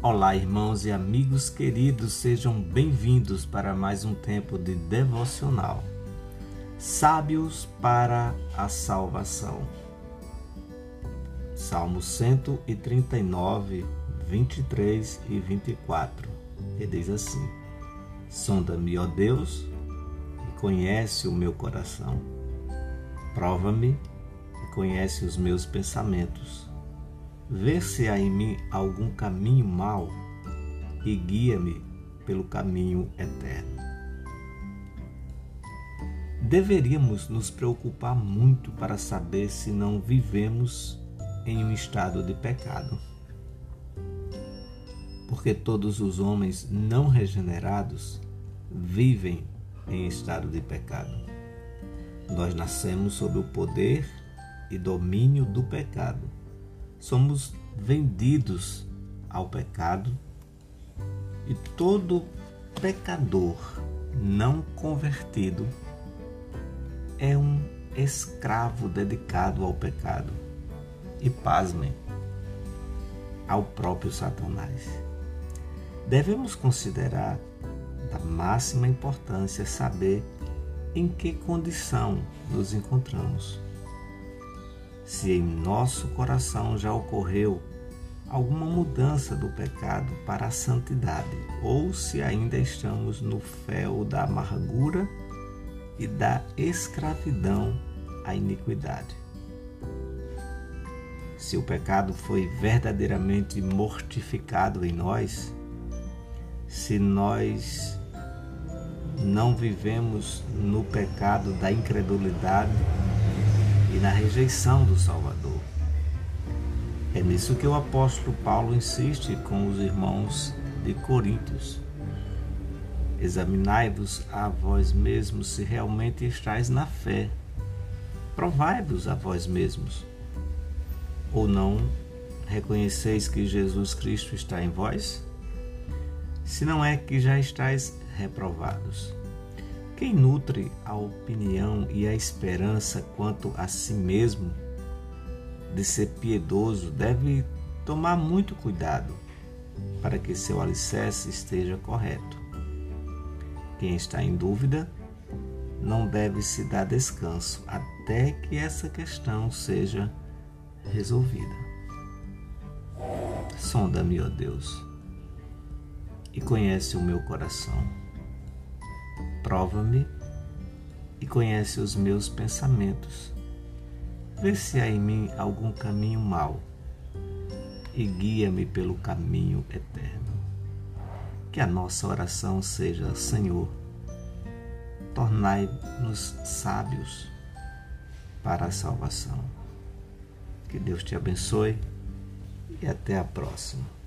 Olá, irmãos e amigos queridos, sejam bem-vindos para mais um tempo de devocional. Sábios para a salvação. Salmo 139, 23 e 24. E diz assim: Sonda-me, ó Deus, e conhece o meu coração. Prova-me e conhece os meus pensamentos Vê se há em mim algum caminho mau e guia-me pelo caminho eterno. Deveríamos nos preocupar muito para saber se não vivemos em um estado de pecado. Porque todos os homens não regenerados vivem em estado de pecado. Nós nascemos sob o poder e domínio do pecado somos vendidos ao pecado e todo pecador não convertido é um escravo dedicado ao pecado. E pasmem, ao próprio Satanás. Devemos considerar da máxima importância saber em que condição nos encontramos se em nosso coração já ocorreu alguma mudança do pecado para a santidade, ou se ainda estamos no fel da amargura e da escravidão à iniquidade. Se o pecado foi verdadeiramente mortificado em nós, se nós não vivemos no pecado da incredulidade, e na rejeição do Salvador. É nisso que o apóstolo Paulo insiste com os irmãos de Coríntios. Examinai-vos a vós mesmos se realmente estáis na fé. Provai-vos a vós mesmos. Ou não reconheceis que Jesus Cristo está em vós? Se não é que já estáis reprovados. Quem nutre a opinião e a esperança quanto a si mesmo de ser piedoso deve tomar muito cuidado para que seu alicerce esteja correto. Quem está em dúvida não deve se dar descanso até que essa questão seja resolvida. Sonda-me, ó Deus, e conhece o meu coração Prova-me e conhece os meus pensamentos. Vê se há em mim algum caminho mau e guia-me pelo caminho eterno. Que a nossa oração seja: Senhor, tornai-nos sábios para a salvação. Que Deus te abençoe e até a próxima.